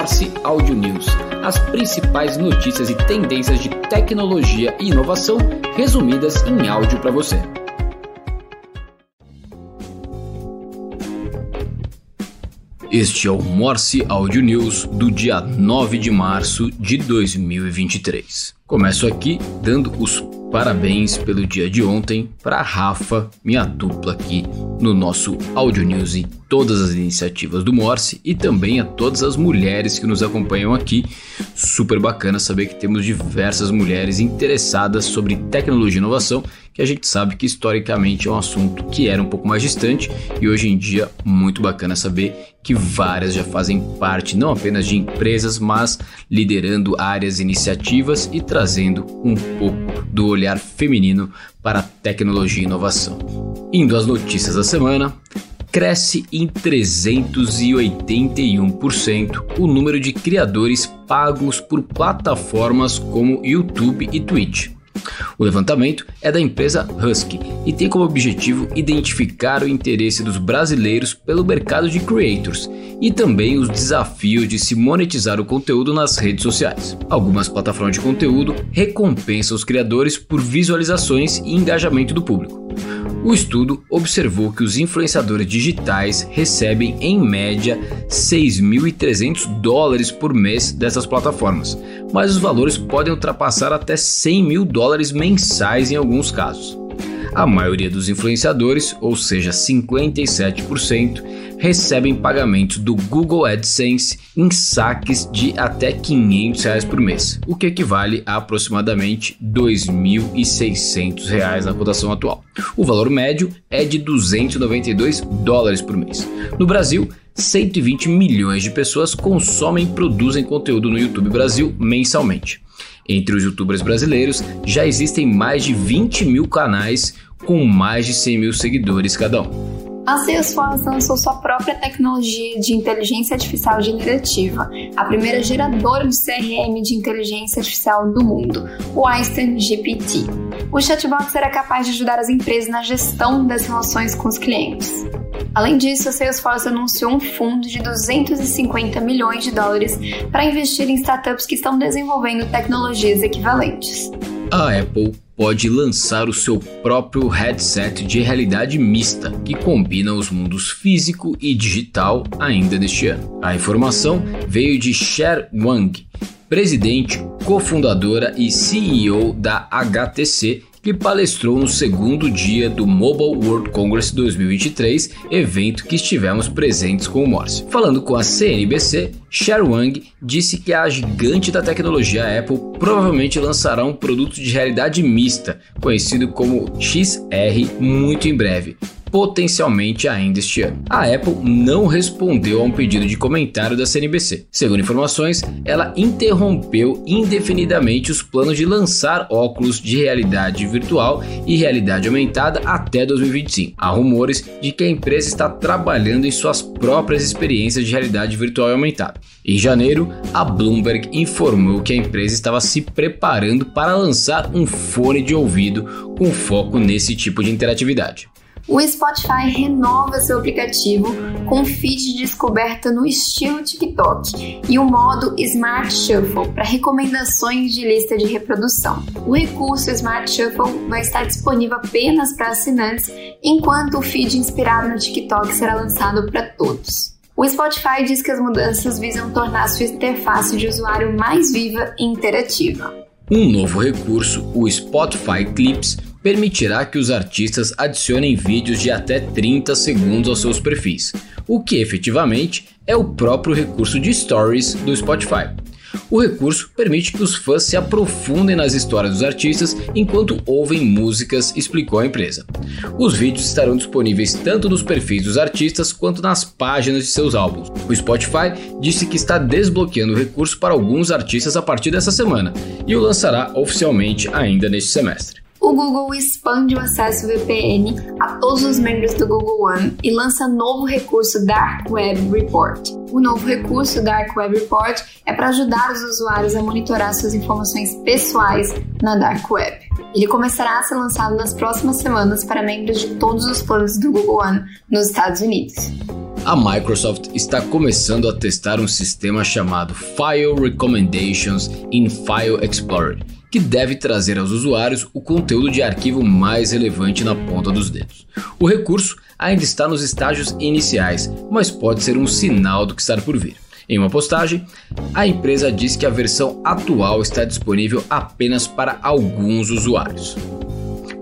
Morse Audio News, as principais notícias e tendências de tecnologia e inovação resumidas em áudio para você. Este é o Morse Audio News do dia 9 de março de 2023. Começo aqui dando os parabéns pelo dia de ontem para Rafa, minha dupla aqui no nosso Audio News e todas as iniciativas do Morse e também a todas as mulheres que nos acompanham aqui. Super bacana saber que temos diversas mulheres interessadas sobre tecnologia e inovação, que a gente sabe que historicamente é um assunto que era um pouco mais distante e hoje em dia muito bacana saber que várias já fazem parte não apenas de empresas, mas liderando áreas iniciativas e trazendo um pouco do olhar feminino para tecnologia e inovação. Indo às notícias da semana, cresce em 381% o número de criadores pagos por plataformas como YouTube e Twitch. O levantamento é da empresa Husky e tem como objetivo identificar o interesse dos brasileiros pelo mercado de creators e também os desafios de se monetizar o conteúdo nas redes sociais. Algumas plataformas de conteúdo recompensam os criadores por visualizações e engajamento do público. O estudo observou que os influenciadores digitais recebem em média 6.300 dólares por mês dessas plataformas, mas os valores podem ultrapassar até 100 mil dólares mensais em alguns casos. A maioria dos influenciadores, ou seja, 57%, recebem pagamentos do Google AdSense em saques de até 500 reais por mês, o que equivale a aproximadamente 2.600 reais na cotação atual. O valor médio é de 292 dólares por mês. No Brasil, 120 milhões de pessoas consomem e produzem conteúdo no YouTube Brasil mensalmente. Entre os youtubers brasileiros, já existem mais de 20 mil canais com mais de 100 mil seguidores cada um. A Salesforce lançou sua própria tecnologia de inteligência artificial generativa, a primeira geradora de CRM de inteligência artificial do mundo, o Einstein GPT. O chatbot será capaz de ajudar as empresas na gestão das relações com os clientes. Além disso, a Salesforce anunciou um fundo de 250 milhões de dólares para investir em startups que estão desenvolvendo tecnologias equivalentes. A Apple pode lançar o seu próprio headset de realidade mista, que combina os mundos físico e digital ainda neste ano. A informação veio de Cher Wang, presidente, cofundadora e CEO da HTC, que palestrou no segundo dia do Mobile World Congress 2023, evento que estivemos presentes com o Morse. Falando com a CNBC, Cher Wang disse que a gigante da tecnologia Apple provavelmente lançará um produto de realidade mista, conhecido como XR, muito em breve potencialmente ainda este ano. A Apple não respondeu a um pedido de comentário da CNBC. Segundo informações, ela interrompeu indefinidamente os planos de lançar óculos de realidade virtual e realidade aumentada até 2025. Há rumores de que a empresa está trabalhando em suas próprias experiências de realidade virtual e aumentada. Em janeiro, a Bloomberg informou que a empresa estava se preparando para lançar um fone de ouvido com foco nesse tipo de interatividade o Spotify renova seu aplicativo com feed de descoberta no estilo TikTok e o modo Smart Shuffle para recomendações de lista de reprodução. O recurso Smart Shuffle vai estar disponível apenas para assinantes, enquanto o feed inspirado no TikTok será lançado para todos. O Spotify diz que as mudanças visam tornar sua interface de usuário mais viva e interativa. Um novo recurso, o Spotify Clips, permitirá que os artistas adicionem vídeos de até 30 segundos aos seus perfis, o que efetivamente é o próprio recurso de Stories do Spotify. O recurso permite que os fãs se aprofundem nas histórias dos artistas enquanto ouvem músicas, explicou a empresa. Os vídeos estarão disponíveis tanto nos perfis dos artistas quanto nas páginas de seus álbuns. O Spotify disse que está desbloqueando o recurso para alguns artistas a partir dessa semana e o lançará oficialmente ainda neste semestre o Google expande o acesso VPN a todos os membros do Google One e lança novo recurso Dark Web Report. O novo recurso Dark Web Report é para ajudar os usuários a monitorar suas informações pessoais na Dark Web. Ele começará a ser lançado nas próximas semanas para membros de todos os planos do Google One nos Estados Unidos. a Microsoft está começando a testar um sistema chamado File Recommendations in File Explorer, que deve trazer aos usuários o conteúdo de arquivo mais relevante na ponta dos dedos. O recurso ainda está nos estágios iniciais, mas pode ser um sinal do que está por vir. Em uma postagem, a empresa diz que a versão atual está disponível apenas para alguns usuários.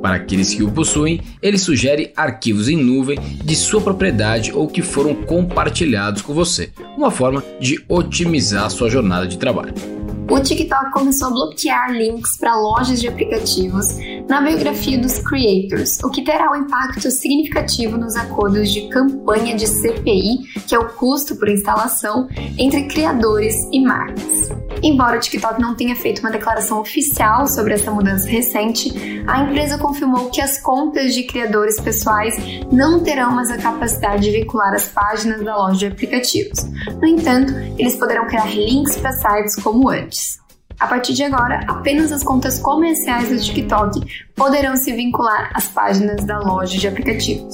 Para aqueles que o possuem, ele sugere arquivos em nuvem de sua propriedade ou que foram compartilhados com você, uma forma de otimizar sua jornada de trabalho o TikTok começou a bloquear links para lojas de aplicativos na biografia dos creators, o que terá um impacto significativo nos acordos de campanha de CPI, que é o custo por instalação, entre criadores e marcas. Embora o TikTok não tenha feito uma declaração oficial sobre essa mudança recente, a empresa confirmou que as contas de criadores pessoais não terão mais a capacidade de vincular as páginas da loja de aplicativos. No entanto, eles poderão criar links para sites como antes. A partir de agora, apenas as contas comerciais do TikTok poderão se vincular às páginas da loja de aplicativos.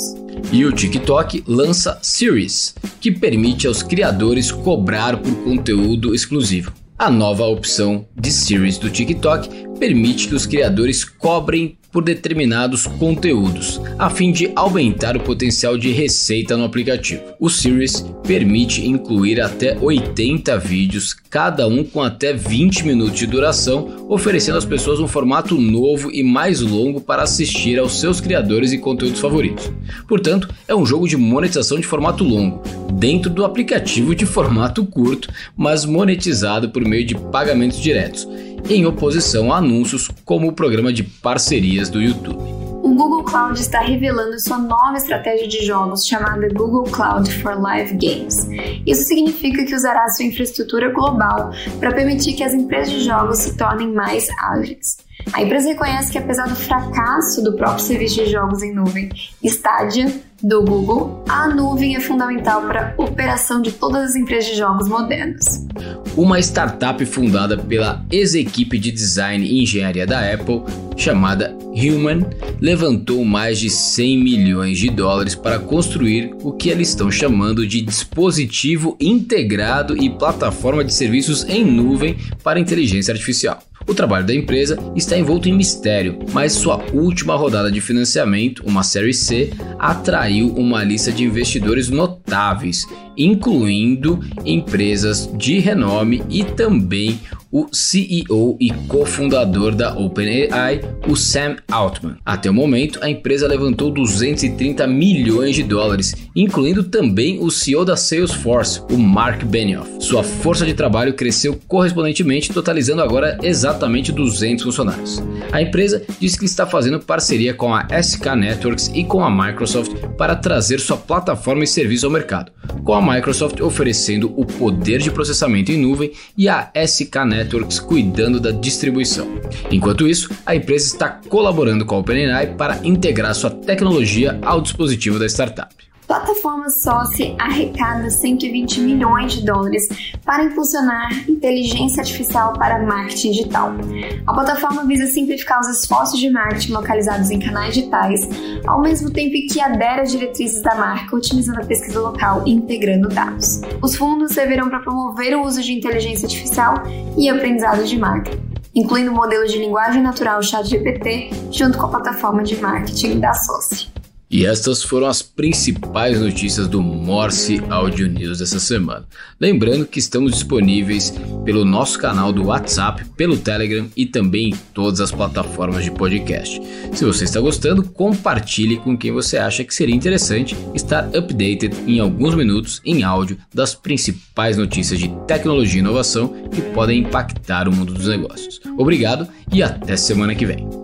E o TikTok lança Series, que permite aos criadores cobrar por conteúdo exclusivo. A nova opção de Series do TikTok permite que os criadores cobrem por determinados conteúdos, a fim de aumentar o potencial de receita no aplicativo. O Series permite incluir até 80 vídeos, cada um com até 20 minutos de duração, oferecendo às pessoas um formato novo e mais longo para assistir aos seus criadores e conteúdos favoritos. Portanto, é um jogo de monetização de formato longo, dentro do aplicativo de formato curto, mas monetizado por meio de pagamentos diretos em oposição a anúncios como o programa de parcerias do YouTube. O Google Cloud está revelando sua nova estratégia de jogos chamada Google Cloud for Live Games. Isso significa que usará sua infraestrutura global para permitir que as empresas de jogos se tornem mais ágeis. A empresa reconhece que, apesar do fracasso do próprio serviço de jogos em nuvem Stadia do Google, a nuvem é fundamental para a operação de todas as empresas de jogos modernas. Uma startup fundada pela ex-equipe de design e engenharia da Apple, chamada Human, levantou mais de 100 milhões de dólares para construir o que eles estão chamando de dispositivo integrado e plataforma de serviços em nuvem para inteligência artificial. O trabalho da empresa está envolto em mistério, mas sua última rodada de financiamento, uma Série C, atraiu uma lista de investidores notáveis, incluindo empresas de renome e também o CEO e cofundador da OpenAI, o Sam Altman. Até o momento, a empresa levantou 230 milhões de dólares, incluindo também o CEO da Salesforce, o Mark Benioff. Sua força de trabalho cresceu correspondentemente, totalizando agora exatamente 200 funcionários. A empresa disse que está fazendo parceria com a SK Networks e com a Microsoft para trazer sua plataforma e serviço ao mercado, com a Microsoft oferecendo o poder de processamento em nuvem e a SK Networks cuidando da distribuição. Enquanto isso, a empresa está colaborando com a OpenAI para integrar sua tecnologia ao dispositivo da startup. Plataforma Soci arrecada 120 milhões de dólares para impulsionar inteligência artificial para marketing digital. A plataforma visa simplificar os esforços de marketing localizados em canais digitais, ao mesmo tempo que adere às diretrizes da marca, otimizando a pesquisa local e integrando dados. Os fundos servirão para promover o uso de inteligência artificial e aprendizado de marca, incluindo o modelo de linguagem natural ChatGPT, junto com a plataforma de marketing da Soci. E estas foram as principais notícias do Morse Audio News dessa semana. Lembrando que estamos disponíveis pelo nosso canal do WhatsApp, pelo Telegram e também em todas as plataformas de podcast. Se você está gostando, compartilhe com quem você acha que seria interessante estar updated em alguns minutos em áudio das principais notícias de tecnologia e inovação que podem impactar o mundo dos negócios. Obrigado e até semana que vem.